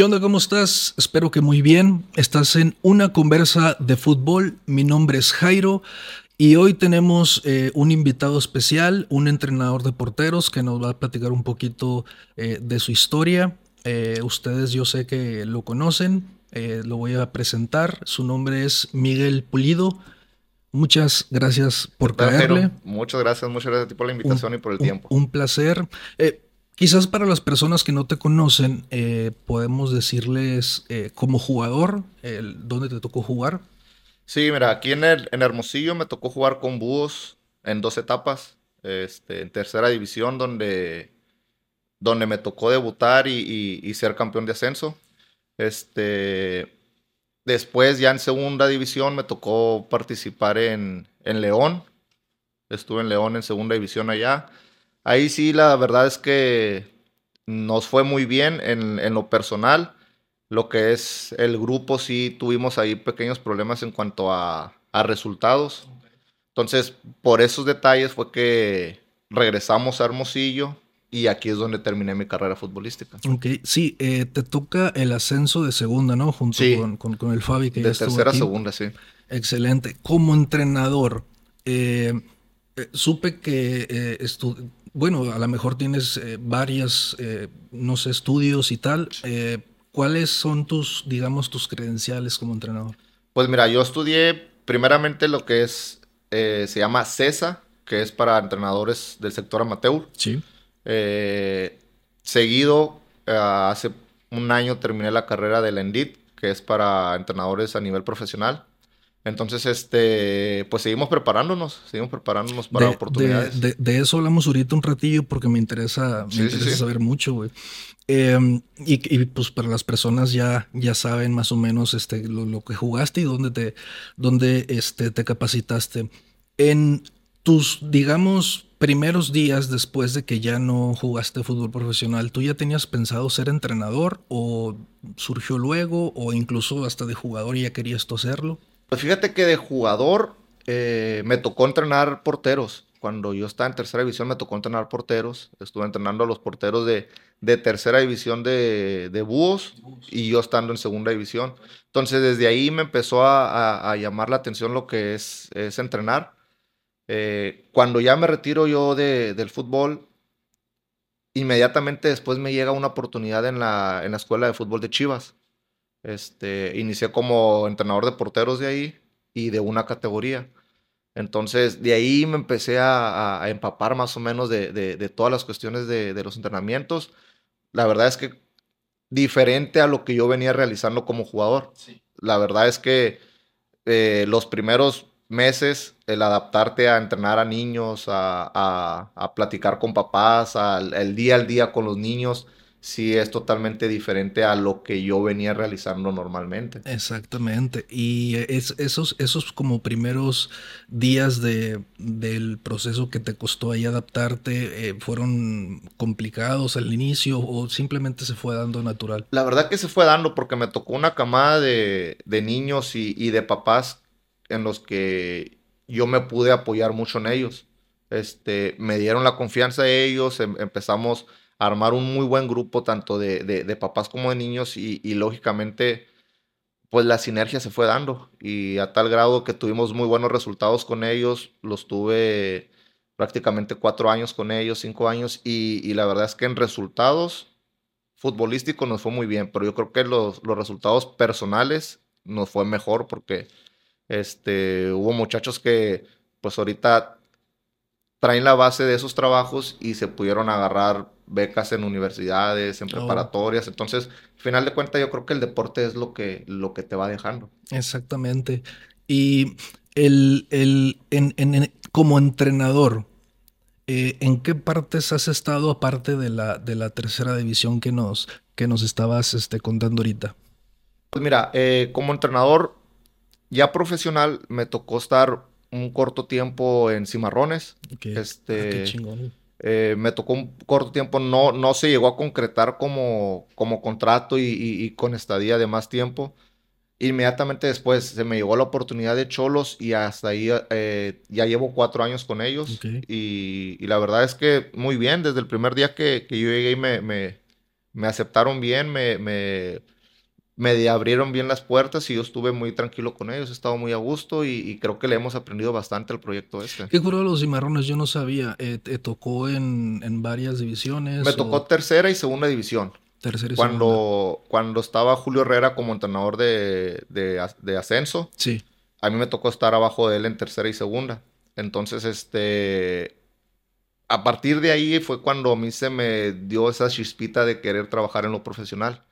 ¿Qué onda? ¿Cómo estás? Espero que muy bien. Estás en una conversa de fútbol. Mi nombre es Jairo y hoy tenemos eh, un invitado especial, un entrenador de porteros que nos va a platicar un poquito eh, de su historia. Eh, ustedes yo sé que lo conocen, lo voy a presentar. Su nombre es Miguel Pulido. Muchas gracias por caerle. Muchas gracias, muchas gracias a ti por la invitación y por el tiempo. Un placer. Quizás para las personas que no te conocen, eh, podemos decirles eh, como jugador, ¿dónde te tocó jugar? Sí, mira, aquí en, el, Hermosillo me tocó jugar con Búhos en dos etapas, este, en tercera división, donde, donde me tocó debutar y, ser campeón de ascenso. Este, después, ya en segunda división, me tocó participar en, en León. Estuve en León en segunda división allá. Ahí sí, la verdad es que nos fue muy bien en, lo personal. Lo que es el grupo, sí tuvimos ahí pequeños problemas en cuanto a, resultados. Entonces, por esos detalles fue que regresamos a Hermosillo y aquí es donde terminé mi carrera futbolística. Ok, sí, eh, te toca el ascenso de segunda, ¿no? Junto con, el Fabi que de tercera a segunda, sí. Excelente. Como entrenador, eh, eh, supe que eh, bueno, a lo mejor tienes eh, varias, eh, no sé, estudios y tal. Eh, ¿Cuáles son tus, digamos, tus credenciales como entrenador? Pues mira, yo estudié primeramente lo que es, se llama CESA, que es para entrenadores del sector amateur. Sí. seguido, hace un año terminé la carrera de la ENDIT, que es para entrenadores a nivel profesional. Entonces, este, pues seguimos preparándonos, seguimos preparándonos para oportunidades. De, eso hablamos ahorita un ratillo porque me interesa, me interesa saber mucho, güey. Em, y, pues para las personas ya, ya saben más o menos este, lo, que jugaste y dónde te, dónde, este, te capacitaste. En tus, digamos, primeros días después de que ya no jugaste fútbol profesional, ¿tú ya tenías pensado ser entrenador o surgió luego o incluso hasta de jugador y ya querías tú hacerlo? Pues fíjate que de jugador eh, me tocó entrenar porteros. Cuando yo estaba en tercera división me tocó entrenar porteros. Estuve entrenando a los porteros de, tercera división de, Búhos y yo estando en segunda división. Entonces desde ahí me empezó a, llamar la atención lo que es, es entrenar. Eh, cuando ya me retiro yo del fútbol, inmediatamente después me llega una oportunidad en la, en la escuela de fútbol de Chivas. Este, inicié como entrenador de porteros de ahí y de una categoría. Entonces, de ahí me empecé a, empapar más o menos de, todas las cuestiones de, los entrenamientos. La verdad es que diferente a lo que yo venía realizando como jugador. La verdad es que eh, los primeros meses, el adaptarte a entrenar a niños, a, a platicar con papás, al el día al día con los niños, sí es totalmente diferente a lo que yo venía realizando normalmente. Exactamente. Y es, esos, esos como primeros días de, del proceso que te costó ahí adaptarte, eh, ¿fueron complicados al inicio o simplemente se fue dando natural? La verdad que se fue dando porque me tocó una camada de, niños y, de papás en los que yo me pude apoyar mucho en ellos. Este, me dieron la confianza de ellos, em, empezamos armar un muy buen grupo, tanto de, papás como de niños, y, lógicamente, pues la sinergia se fue dando, y a tal grado que tuvimos muy buenos resultados con ellos, los tuve prácticamente cuatro años con ellos, cinco años, y, la verdad es que en resultados futbolísticos nos fue muy bien, pero yo creo que los, los resultados personales nos fue mejor porque este, hubo muchachos que pues ahorita traen la base de esos trabajos y se pudieron agarrar becas en universidades, en oh. preparatorias. Entonces, al final de cuentas, yo creo que el deporte es lo que, lo que te va dejando. Exactamente. Y el, el en, como entrenador, eh, ¿en qué partes has estado aparte de la, de la tercera división que nos, que nos estabas este, contando ahorita? Pues mira, eh, como entrenador ya profesional, me tocó estar un corto tiempo en Cimarrones. Este, ah, qué chingón. Eh, me tocó un corto tiempo, no, no se llegó a concretar como, como contrato y, con estadía de más tiempo. Inmediatamente después se me llegó la oportunidad de Cholos y hasta ahí eh, ya llevo cuatro años con ellos. Y, la verdad es que muy bien, desde el primer día que, yo llegué me, me, me aceptaron bien, me, me, me abrieron bien las puertas y yo estuve muy tranquilo con ellos, he estado muy a gusto y, creo que le hemos aprendido bastante al proyecto este. ¿Qué curó los cimarrones? Yo no sabía. Eh, ¿Te tocó en, en, varias divisiones? Me tocó tercera y segunda división. Tercera y cuando, segunda. Cuando estaba Julio Herrera como entrenador de, de, de ascenso, sí. a mí me tocó estar abajo de él en tercera y segunda. Entonces, este, a partir de ahí fue cuando a mí se me dio esa chispita de querer trabajar en lo profesional.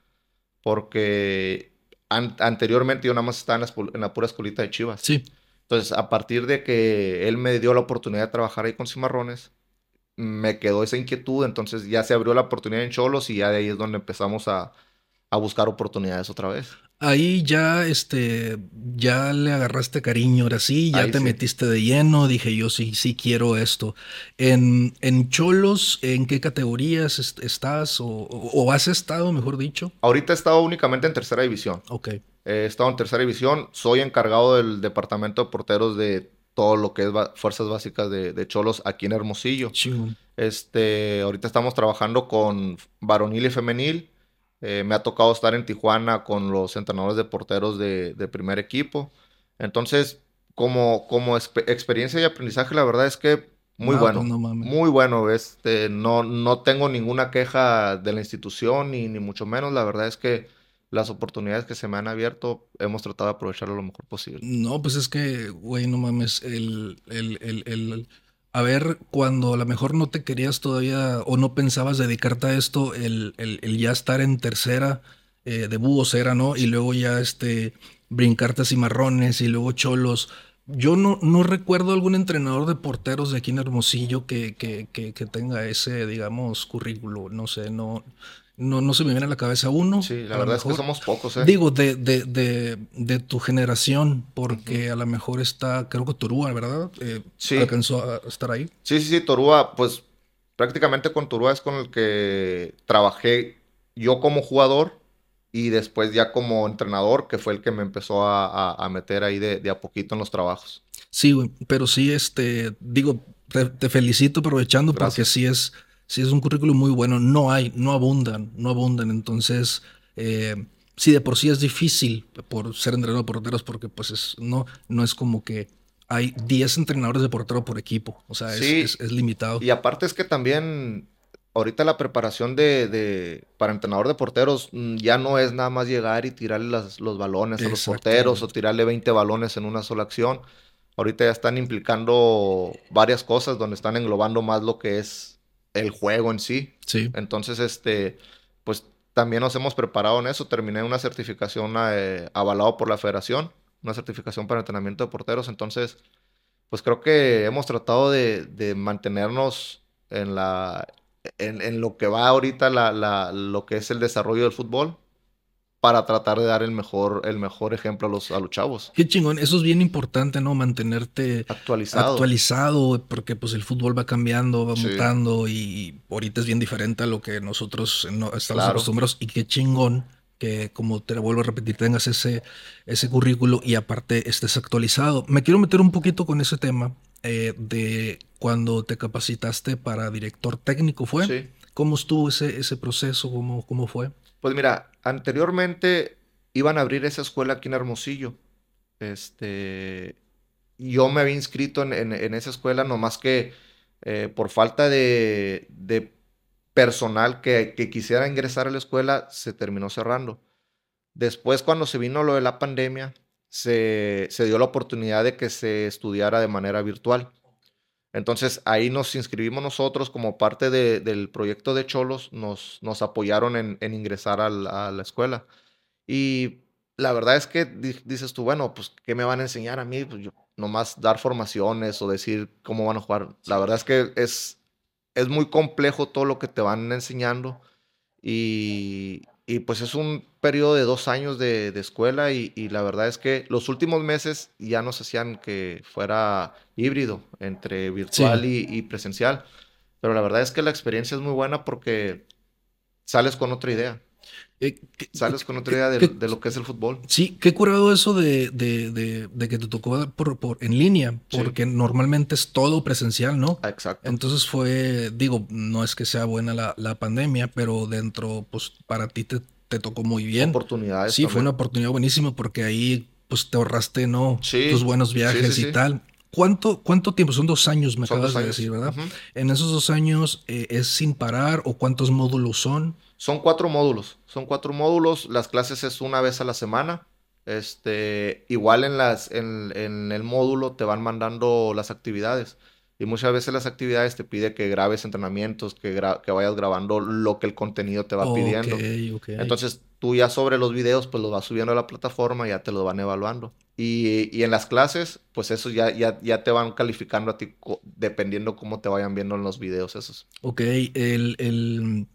Porque anteriormente yo nada más estaba en la, pura escuelita de Chivas. Sí. Entonces, a partir de que él me dio la oportunidad de trabajar ahí con Cimarrones, me quedó esa inquietud. Entonces ya se abrió la oportunidad en Cholos y ya de ahí es donde empezamos a, a buscar oportunidades otra vez ahí ya, este, ya le agarraste cariño, ahora sí, ya te metiste de lleno, dije yo sí, sí quiero esto. En, en Cholos, ¿en qué categorías estás o, has estado, mejor dicho? Ahorita he estado únicamente en tercera división. Ok. He estado en tercera división, soy encargado del departamento de porteros de todo lo que es fuerzas básicas de, Cholos aquí en Hermosillo. Este, ahorita estamos trabajando con varonil y femenil eh, me ha tocado estar en Tijuana con los entrenadores de porteros de, primer equipo. Entonces, como, como experiencia y aprendizaje, la verdad es que muy bueno. Pues, muy bueno. Este, no, no tengo ninguna queja de la institución, ni, ni mucho menos. La verdad es que las oportunidades que se me han abierto, hemos tratado de aprovecharlo lo mejor posible. No, pues es que, güey, no mames, el, el, el, el a ver, cuando a lo mejor no te querías todavía o no pensabas dedicarte a esto, el, el, ya estar en tercera eh, de búhos era, ¿no? Y luego ya este, brincarte a cimarrones y luego cholos. Yo no, no recuerdo algún entrenador de porteros de aquí en Hermosillo que, que, que, que tenga ese, digamos, currículo. No sé, no, no, no se me viene a la cabeza uno. Sí, la verdad es que somos pocos, ¿eh? Digo, de, de, de, de tu generación, porque a lo mejor está, creo que Torúa, ¿verdad? Eh, sí. ¿Alcanzó a estar ahí? Sí, sí, sí, Torúa, pues prácticamente con Torúa es con el que trabajé yo como jugador y después ya como entrenador, que fue el que me empezó a, meter ahí de, a poquito en los trabajos. Sí, güey, pero sí, este, digo, te, felicito aprovechando porque sí es si es un currículum muy bueno, no hay, no abundan, no abundan. Entonces, eh, sí, de por sí es difícil por ser entrenador de porteros porque pues es, no, no es como que hay 10 entrenadores de portero por equipo. O sea, es, limitado. Y aparte es que también ahorita la preparación de, para entrenador de porteros mm, ya no es nada más llegar y tirarle los balones a los porteros o tirarle 20 balones en una sola acción. Ahorita ya están implicando varias cosas donde están englobando más lo que es el juego en sí. Sí. Entonces, este, pues también nos hemos preparado en eso. Terminé una certificación eh, avalado por la federación, una certificación para entrenamiento de porteros. Entonces, pues creo que hemos tratado de, mantenernos en la en, lo que va ahorita la, lo que es el desarrollo del fútbol para tratar de dar el mejor, el mejor ejemplo a los, a los chavos. Qué chingón, eso es bien importante, ¿no? Mantenerte actualizado. Actualizado, porque pues el fútbol va cambiando, va mutando y ahorita es bien diferente a lo que nosotros no, estamos acostumbrados. Y qué chingón que, como te vuelvo a repetir, tengas ese, ese currículo y aparte estés actualizado. Me quiero meter un poquito con ese tema eh, de cuando te capacitaste para director técnico, ¿fue? Sí. ¿Cómo estuvo ese, ese proceso? ¿Cómo, ¿Cómo fue? Pues mira, anteriormente iban a abrir esa escuela aquí en Hermosillo. Este, yo me había inscrito en, esa escuela, nomás que eh, por falta de, personal que, quisiera ingresar a la escuela, se terminó cerrando. Después, cuando se vino lo de la pandemia, se, se dio la oportunidad de que se estudiara de manera virtual. Entonces ahí nos inscribimos nosotros como parte del proyecto de Cholos, nos, nos apoyaron en, ingresar a la, escuela. Y la verdad es que dices tú, bueno, pues, ¿qué me van a enseñar a mí? Pues yo, nomás dar formaciones o decir cómo van a jugar. La verdad es que es, es muy complejo todo lo que te van enseñando. Y, y pues es un periodo de dos años de, escuela y, la verdad es que los últimos meses ya nos hacían que fuera híbrido entre virtual y, presencial. Pero la verdad es que la experiencia es muy buena porque sales con otra idea. Eh, Sales con otra idea de, lo que es el fútbol. Sí, qué curado eso de, de, que te tocó por, por en línea, porque normalmente es todo presencial, ¿no? Ah, exacto. Entonces fue, digo, no es que sea buena la, la pandemia, pero dentro, pues para ti te, te tocó muy bien. Oportunidades. Sí, fue una oportunidad buenísima porque ahí pues te ahorraste, ¿no? Tus buenos viajes y tal. ¿Cuánto, ¿Cuánto tiempo? Son dos años, me acabas de decir, ¿verdad? En esos dos años, eh, ¿es sin parar o cuántos módulos son? Son cuatro módulos. Son cuatro módulos. Las clases es una vez a la semana. Este, igual en, las, en, en el módulo te van mandando las actividades. Y muchas veces las actividades te pide que grabes entrenamientos, que, que vayas grabando lo que el contenido te va pidiendo. Entonces tú ya sobre los videos pues los vas subiendo a la plataforma y ya te los van evaluando. Y, y en las clases pues eso ya, ya, ya, te van calificando a ti dependiendo cómo te vayan viendo en los videos esos. Ok, el, el, el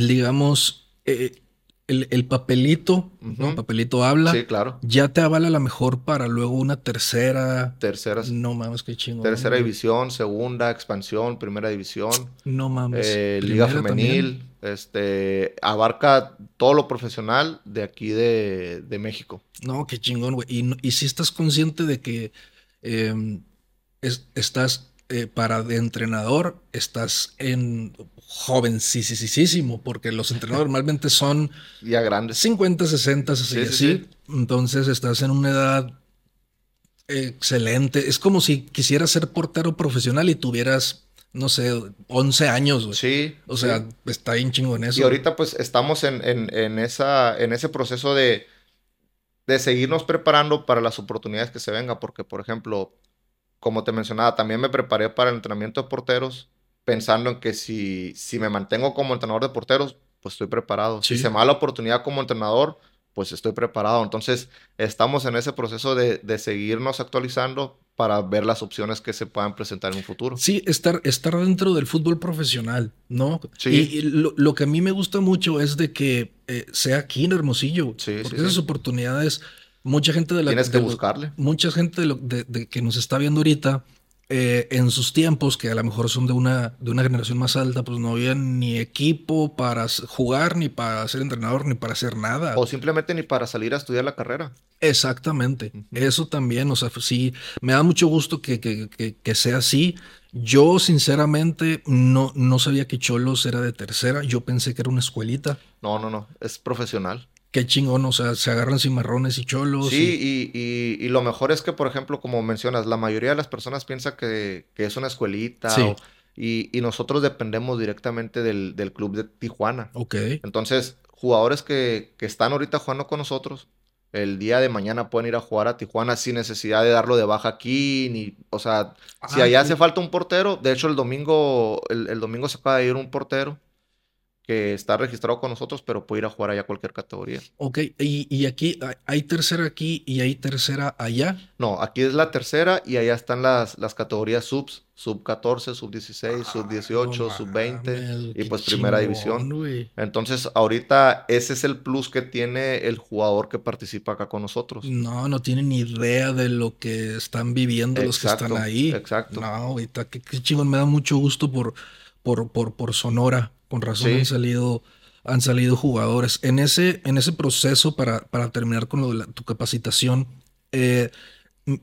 digamos, eh, el, papelito, ¿no? Papelito habla. Sí, claro. Ya te avala a la mejor para luego una tercera. Tercera. No mames, qué chingo. Tercera división, segunda, expansión, primera división. No mames. Eh, Liga femenil. Este abarca todo lo profesional de aquí de, México. No, qué chingón, güey. Y, si estás consciente de que em, estás eh, para de entrenador, estás en jovencísimo, porque los entrenadores normalmente son ya grandes. 50, 60, así, Entonces estás en una edad excelente. Es como si quisieras ser portero profesional y tuvieras, no sé, 11 años. Sí. O sea, está bien chingo en eso. Y ahorita pues estamos en, en, esa, en ese proceso de, de seguirnos preparando para las oportunidades que se vengan, porque por ejemplo, como te mencionaba, también me preparé para el entrenamiento de porteros pensando en que si, si me mantengo como entrenador de porteros, pues estoy preparado. Si se me da la oportunidad como entrenador, pues estoy preparado. Entonces, estamos en ese proceso de, de, seguirnos actualizando para ver las opciones que se puedan presentar en un futuro. Sí, estar, estar dentro del fútbol profesional, ¿no? Sí. Y, lo, que a mí me gusta mucho es de que eh, sea aquí en Hermosillo. Sí, porque esas oportunidades, mucha gente de la... Tienes que buscarle. Mucha gente de, de que nos está viendo ahorita eh, en sus tiempos, que a lo mejor son de una, de una generación más alta, pues no había ni equipo para jugar, ni para ser entrenador, ni para hacer nada. O simplemente ni para salir a estudiar la carrera. Exactamente. Eso también, o sea, sí, me da mucho gusto que, que, que, sea así. Yo, sinceramente, no, no sabía que Cholos era de tercera. Yo pensé que era una escuelita. No, no, no. Es profesional qué chingón, o sea, se agarran cimarrones y cholos. Sí, y... Y, lo mejor es que, por ejemplo, como mencionas, la mayoría de las personas piensa que, es una escuelita. Sí. y, nosotros dependemos directamente del, club de Tijuana. Ok. Entonces, jugadores que, están ahorita jugando con nosotros, el día de mañana pueden ir a jugar a Tijuana sin necesidad de darlo de baja aquí, ni, o sea, si ah, allá hace falta un portero, de hecho el domingo, el, el domingo se acaba de ir un portero que está registrado con nosotros, pero puede ir a jugar allá a cualquier categoría. Ok, ¿Y, aquí hay tercera aquí y hay tercera allá? No, aquí es la tercera y allá están las, las categorías subs, sub 14, sub 16, sub 18, sub 20 y pues primera división. Entonces, ahorita ese es el plus que tiene el jugador que participa acá con nosotros. No, no tiene ni idea de lo que están viviendo los que están ahí. Exacto. No, ahorita qué, qué chingón, me da mucho gusto por, por, por, por Sonora. Con razón han salido han salido jugadores. En ese, en ese proceso, para, para terminar con lo de tu capacitación, eh,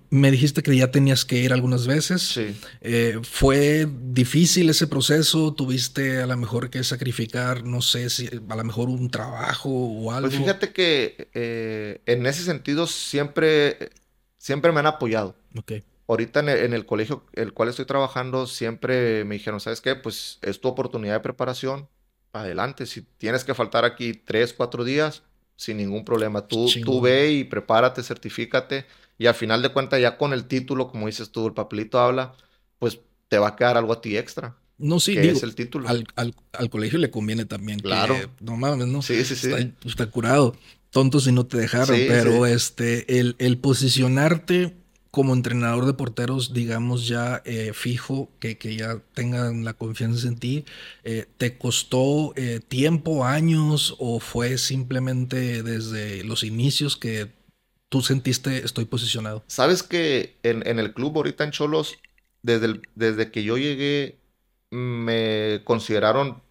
me dijiste que ya tenías que ir algunas veces. Sí. Eh, ¿Fue difícil ese proceso? ¿Tuviste a lo mejor que sacrificar, no sé, si a lo mejor un trabajo o algo? Pues fíjate que eh, en ese sentido siempre, siempre me han apoyado. Ok. Ahorita en el, en el, colegio el cual estoy trabajando, siempre me dijeron, ¿sabes qué? Pues es tu oportunidad de preparación. Adelante, si tienes que faltar aquí tres, cuatro días, sin ningún problema. Tú, tú ve y prepárate, certifícate. Y al final de cuentas, ya con el título, como dices tú, el papelito habla, pues te va a quedar algo a ti extra. No, sí, que es el título. Al, al, colegio le conviene también. Claro. no mames, ¿no? Sí, sí, sí. Está, curado. Tontos si no te dejaron, pero este, el, el posicionarte como entrenador de porteros, digamos ya eh, fijo, que, que, ya tengan la confianza en ti, eh, ¿te costó eh, tiempo, años o fue simplemente desde los inicios que tú sentiste estoy posicionado? Sabes que en, en el club ahorita en Cholos, desde, desde que yo llegué, me consideraron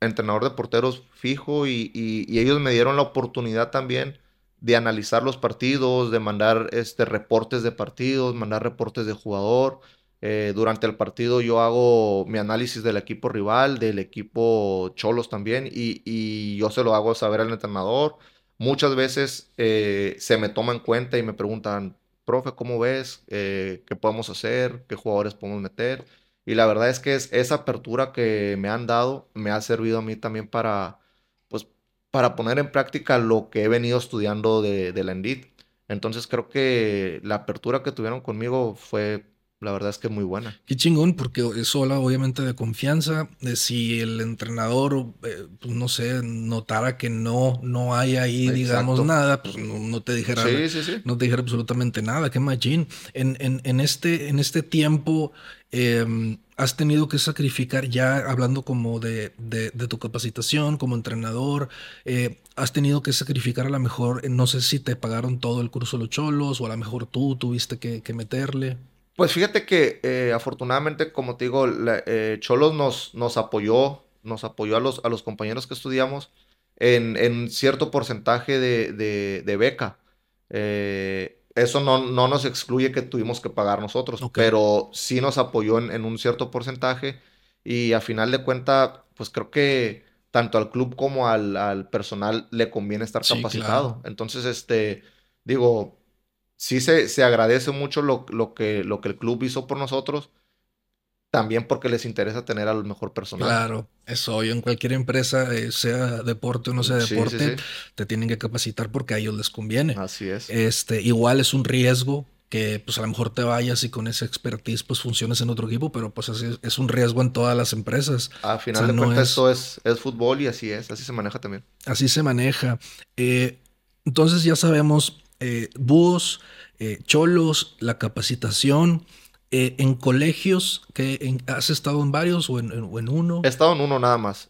entrenador de porteros fijo y, ellos me dieron la oportunidad también de analizar los partidos, de mandar este, reportes de partidos, mandar reportes de jugador. Eh, durante el partido yo hago mi análisis del equipo rival, del equipo Cholos también, y, yo se lo hago saber al entrenador. Muchas veces eh, se me toma en cuenta y me preguntan, profe, ¿cómo ves? Eh, ¿Qué podemos hacer? ¿Qué jugadores podemos meter? Y la verdad es que es, esa apertura que me han dado me ha servido a mí también para, para poner en práctica lo que he venido estudiando de, la Endit. Entonces creo que la apertura que tuvieron conmigo fue la verdad es que es muy buena. Qué chingón, porque eso habla obviamente de confianza. De si el entrenador, eh, pues no sé, notara que no, no hay ahí, digamos, nada, pues no, te dijera, no te dijera absolutamente nada. Qué machín. En, en, en, este, en este tiempo, em, has tenido que sacrificar, ya hablando como de, de, tu capacitación como entrenador, eh, has tenido que sacrificar a lo mejor, no sé si te pagaron todo el curso de los cholos o a lo mejor tú tuviste que, que meterle. Pues fíjate que eh, afortunadamente, como te digo, eh, Cholos nos, nos apoyó, nos apoyó a los, a los compañeros que estudiamos en, en cierto porcentaje de, de, beca. Eh, eso no, no, nos excluye que tuvimos que pagar nosotros, pero sí nos apoyó en, un cierto porcentaje y a final de cuenta, pues creo que tanto al club como al, al personal le conviene estar capacitado. Entonces, este, digo, sí se, agradece mucho lo, que, lo que el club hizo por nosotros, también porque les interesa tener al mejor personal. Claro, eso. Yo en cualquier empresa, eh, sea deporte o no sea deporte, te tienen que capacitar porque a ellos les conviene. Así es. Este, igual es un riesgo que pues a lo mejor te vayas y con esa expertise pues funciones en otro equipo, pero pues así es, un riesgo en todas las empresas. A final de cuentas esto es, es fútbol y así es, así se maneja también. Así se maneja. Eh, entonces ya sabemos eh, búhos, eh, cholos, la capacitación. Eh, en colegios, que ¿has estado en varios o en, uno? He estado en uno nada más.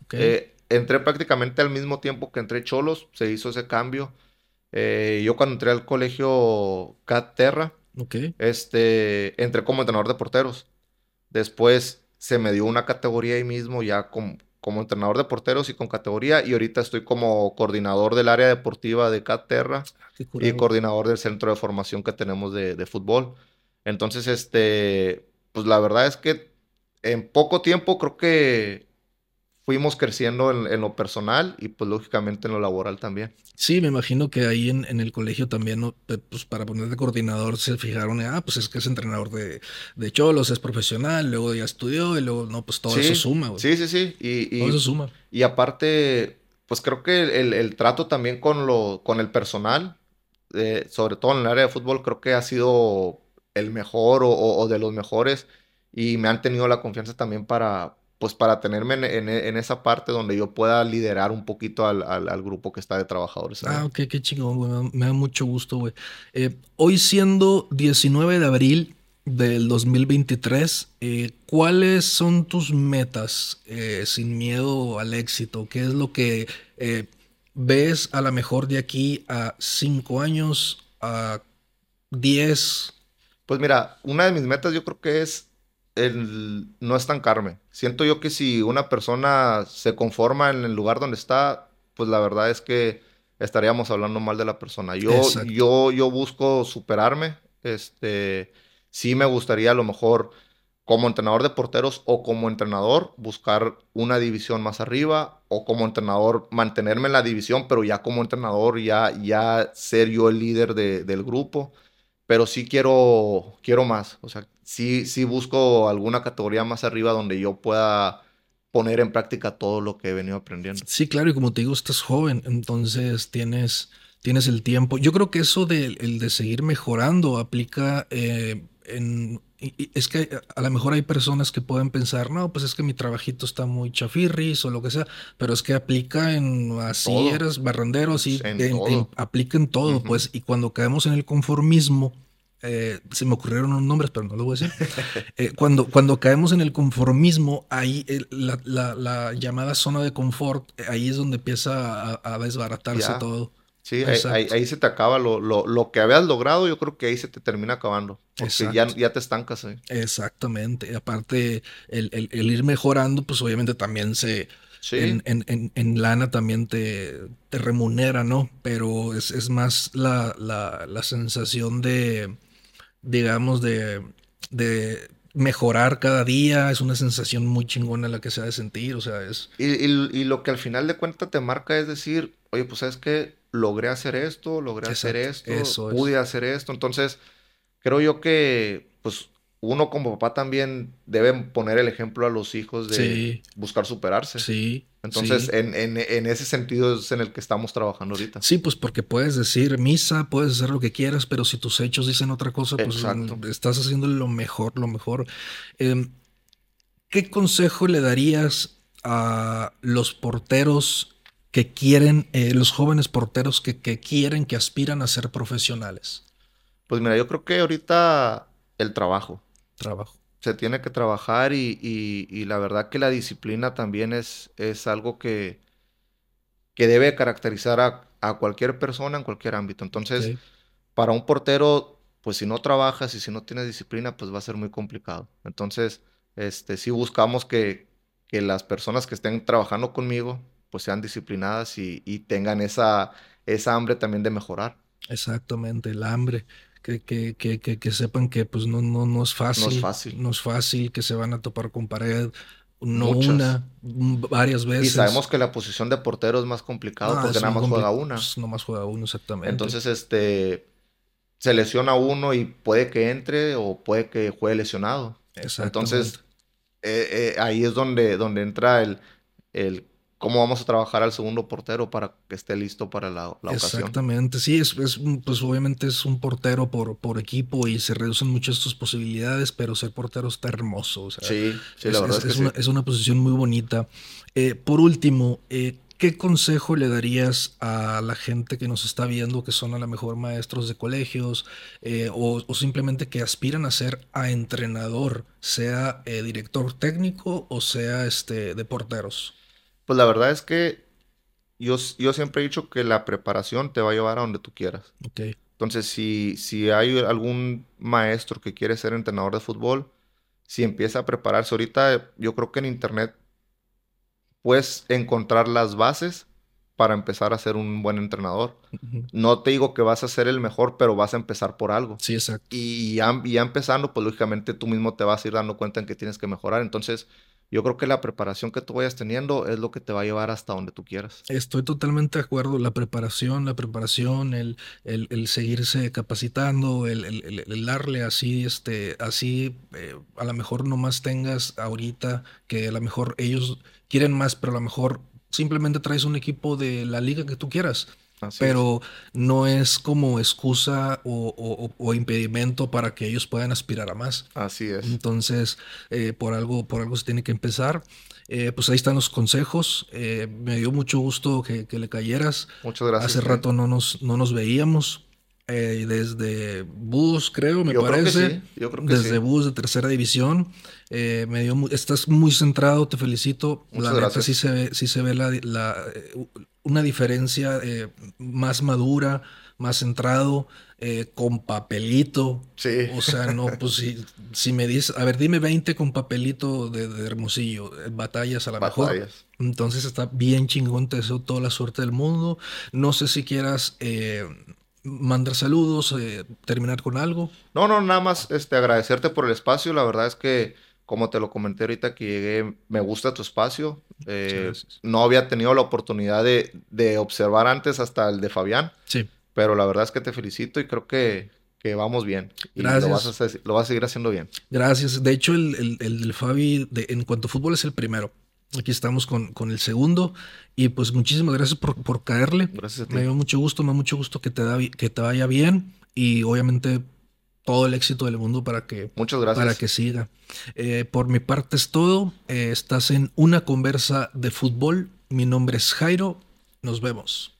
entré prácticamente al mismo tiempo que entré cholos, se hizo ese cambio. yo cuando entré al colegio Cat Terra, este, entré como entrenador de porteros. Después se me dio una categoría ahí mismo ya como, como entrenador de porteros y con categoría y ahorita estoy como coordinador del área deportiva de Caterra ah, y coordinador del centro de formación que tenemos de, fútbol. Entonces, este, pues la verdad es que en poco tiempo creo que fuimos creciendo en, lo personal y pues lógicamente en lo laboral también. Sí, me imagino que ahí en, el colegio también, pues para poner de coordinador se fijaron, ah, pues es que es entrenador de, de cholos, es profesional, luego ya estudió y luego, no, pues todo eso suma. Güey. Sí, sí, sí. Y, todo eso suma. Y aparte, pues creo que el, trato también con, lo, con el personal, eh, sobre todo en el área de fútbol, creo que ha sido el mejor o, o de los mejores y me han tenido la confianza también para pues para tenerme en, esa parte donde yo pueda liderar un poquito al, grupo que está de trabajadores. Ah, ok, qué chingón, güey. Me da mucho gusto, güey. Eh, hoy siendo 19 de abril del 2023, eh, ¿cuáles son tus metas eh, sin miedo al éxito? ¿Qué es lo que ves a lo mejor de aquí a 5 años, a 10? Pues mira, una de mis metas yo creo que es el no estancarme. Siento yo que si una persona se conforma en el lugar donde está, pues la verdad es que estaríamos hablando mal de la persona. Yo, yo, yo busco superarme. Este, sí me gustaría a lo mejor como entrenador de porteros o como entrenador buscar una división más arriba o como entrenador mantenerme en la división, pero ya como entrenador ya, ya ser yo el líder del grupo. Pero sí quiero, quiero más. O sea, sí, sí busco alguna categoría más arriba donde yo pueda poner en práctica todo lo que he venido aprendiendo. Sí, claro, y como te digo, estás joven, entonces tienes, tienes el tiempo. Yo creo que eso de, el de seguir mejorando aplica eh, en... Es que a lo mejor hay personas que pueden pensar, no, pues es que mi trabajito está muy chafirris o lo que sea, pero es que aplica en así eres barrenderos y aplica en todo, pues, y cuando caemos en el conformismo, eh, se me ocurrieron unos nombres, pero no lo voy a decir. Eh, cuando, cuando caemos en el conformismo, ahí la, llamada zona de confort, eh, ahí es donde empieza a, desbaratarse todo. Sí, ahí, se te acaba lo, lo, que habías logrado, yo creo que ahí se te termina acabando. Porque ya, ya, te estancas. Exactamente. aparte, el, ir mejorando, pues obviamente también se, en, en, en, lana también te, te, remunera, ¿no? Pero es, es más la, la, la, sensación de, digamos, de, de mejorar cada día, es una sensación muy chingona la que se ha de sentir, o sea, es... Y, y, lo que al final de cuentas te marca es decir, oye, pues es que logré hacer esto, logré hacer esto, pude hacer esto, entonces creo yo que, pues, uno como papá también debe poner el ejemplo a los hijos de buscar superarse. Sí. Entonces, En, en, en, ese sentido es en el que estamos trabajando ahorita. Sí, pues porque puedes decir misa, puedes hacer lo que quieras, pero si tus hechos dicen otra cosa, pues estás haciendo lo mejor, lo mejor. Em, ¿Qué consejo le darías a los porteros que quieren, eh, los jóvenes porteros que, que quieren, que aspiran a ser profesionales? Pues mira, yo creo que ahorita el trabajo Trabajo. Se tiene que trabajar y, la verdad que la disciplina también es, es algo que, que debe caracterizar a, cualquier persona en cualquier ámbito. Entonces, para un portero, pues si no trabajas y si no tienes disciplina, pues va a ser muy complicado. Entonces, este, sí buscamos que, que las personas que estén trabajando conmigo, pues sean disciplinadas y, y tengan esa, esa hambre también de mejorar. Exactamente, el hambre que, que, que, que, sepan que pues no, no, no es fácil. No es fácil. No es fácil, que se van a topar con pared. No una, varias veces. Y sabemos que la posición de portero es más complicado ah, porque nada más juega una. Pues, no más juega uno, exactamente. Entonces, este, se lesiona uno y puede que entre o puede que juegue lesionado. Entonces, eh, eh, ahí es donde, donde entra el, el cómo vamos a trabajar al segundo portero para que esté listo para la, ocasión. Exactamente, sí, es, pues obviamente es un portero por, por equipo y se reducen muchas sus posibilidades, pero ser portero está hermoso. sí, sí, la verdad es, una, es una posición muy bonita. Eh, por último, eh, ¿qué consejo le darías a la gente que nos está viendo, que son a lo mejor maestros de colegios eh, o, o, simplemente que aspiran a ser a entrenador, sea director técnico o sea este, de porteros? Pues la verdad es que yo, yo siempre he dicho que la preparación te va a llevar a donde tú quieras. Okay. Entonces, si, si hay algún maestro que quiere ser entrenador de fútbol, si empieza a prepararse ahorita, yo creo que en internet puedes encontrar las bases para empezar a ser un buen entrenador. No te digo que vas a ser el mejor, pero vas a empezar por algo. Sí, exacto. Y ya, y ya empezando, pues lógicamente tú mismo te vas a ir dando cuenta en que tienes que mejorar. Entonces, yo creo que la preparación que tú vayas teniendo es lo que te va a llevar hasta donde tú quieras. Estoy totalmente de acuerdo. La preparación, la preparación, el, el, seguirse capacitando, el, el, darle así, este, así, eh, a lo mejor nomás tengas ahorita que a lo mejor ellos quieren más, pero a lo mejor simplemente traes un equipo de la liga que tú quieras pero no es como excusa o, impedimento para que ellos puedan aspirar a más. Así es. Entonces, eh, por, algo, por algo se tiene que empezar. Eh, pues ahí están los consejos. Eh, me dio mucho gusto que, le cayeras. Muchas gracias. Hace rato no nos, no nos veíamos. Desde Bus, creo, me parece. Yo creo que desde Bus de tercera división. me dio estás muy centrado, te felicito. Muchas la gracias. sí se ve, sí se ve la, una diferencia eh, más madura, más centrado, eh, con papelito. Sí. O sea, no, pues si, si me dices, a ver, dime 20 con papelito de, Hermosillo, eh, batallas a la mejor. Entonces está bien chingón, te deseo toda la suerte del mundo. No sé si quieras mandar saludos, terminar con algo. No, no, nada más este, agradecerte por el espacio. La verdad es que como te lo comenté ahorita que llegué, me gusta tu espacio. Eh, no había tenido la oportunidad de, observar antes hasta el de Fabián. Sí. Pero la verdad es que te felicito y creo que, que vamos bien. Y Gracias. Lo vas, a, seguir haciendo bien. Gracias. De hecho, el, el, del Fabi, de, en cuanto a fútbol, es el primero. Aquí estamos con, con el segundo. Y pues muchísimas gracias por, por caerle. Gracias a ti. Me dio mucho gusto, me da mucho gusto que te, da, que te vaya bien. Y obviamente todo el éxito del mundo para que, Muchas gracias. Para que siga. Eh, por mi parte es todo. Eh, estás en una conversa de fútbol. Mi nombre es Jairo. Nos vemos.